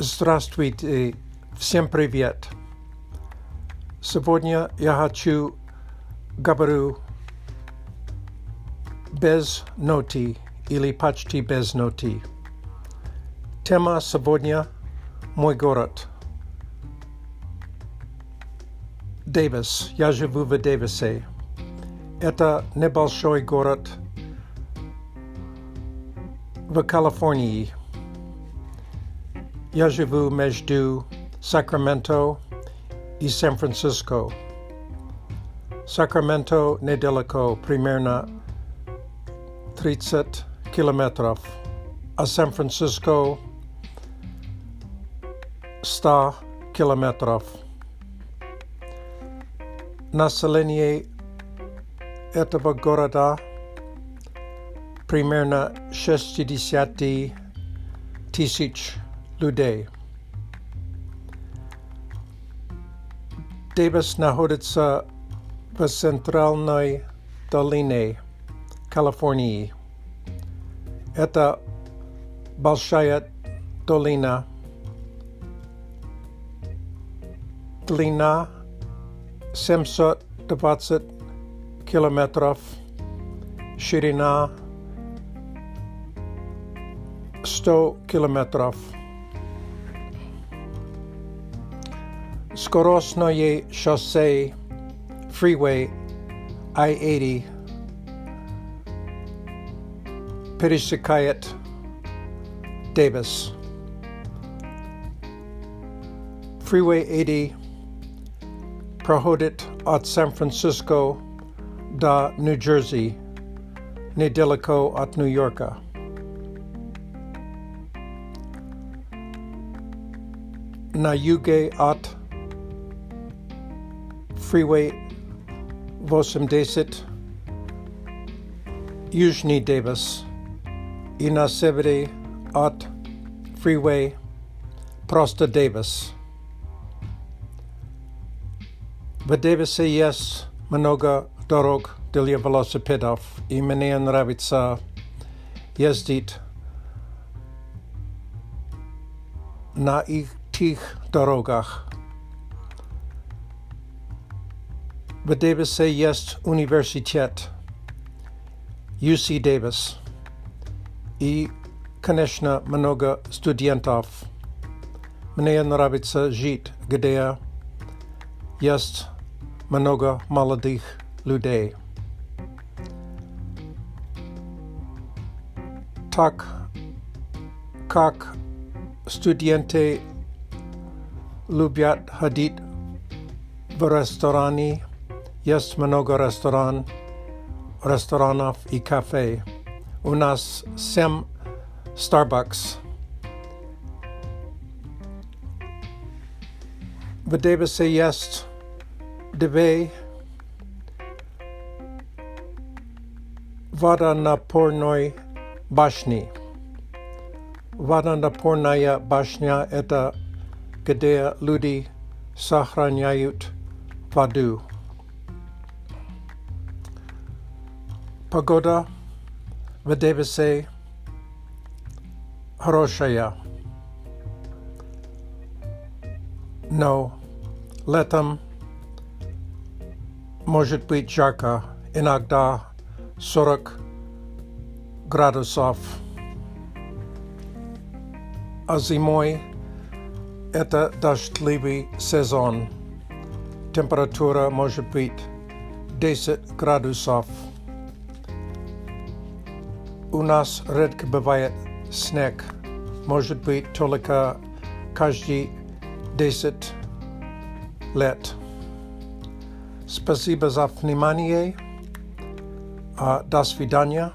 Здравствуйте, всем привет. Сегодня я хочу говорю без ноти или почти без ноти. Тема сегодня – мой город. Дэвис. Я живу в Дэвисе. Это небольшой город в Калифорнии. Я живу между Сакраменто и Сан-Франциско. Сакраменто недалеко, примерно 30 километров, а Сан-Франциско 100 километров. Население этого города примерно 60 тысяч людей. Дэвис находится в центральной долине Калифорнии. Это большая долина. Длина 720 километров, ширина 100 километров. Skorosnoye Chaussee Freeway I 80, Pitishikayat, Davis. Freeway 80, Prohodit at San Francisco da New Jersey, Nedilico at New Yorka. Nayuge at freeway Vosem Desit, Yuzhny Davis, Inasevere Ot Freeway Prosta Davis. say yes, Manoga Dorog Dilya Velocipedov, Imenian Ravica, Jezdit, Na ich tich dorogach. дорогах. В Дэвисе есть университет UC Davis и, конечно, много студентов. Мне нравится жить, где есть много молодых людей. Так как студенты любят ходить в рестораны, есть много ресторан, ресторанов и кафе. У нас семь Starbucks. В Дэвисе есть две водонапорной башни. Водонапорная башня – это где люди сохраняют воду. Погода в Дэвисе хорошая. Но летом может быть жарко, иногда 40 градусов. А зимой это дождливый сезон. Температура может быть 10 градусов. У нас редко бывает снег. Может быть только каждый 10 лет. Спасибо за внимание. До свидания.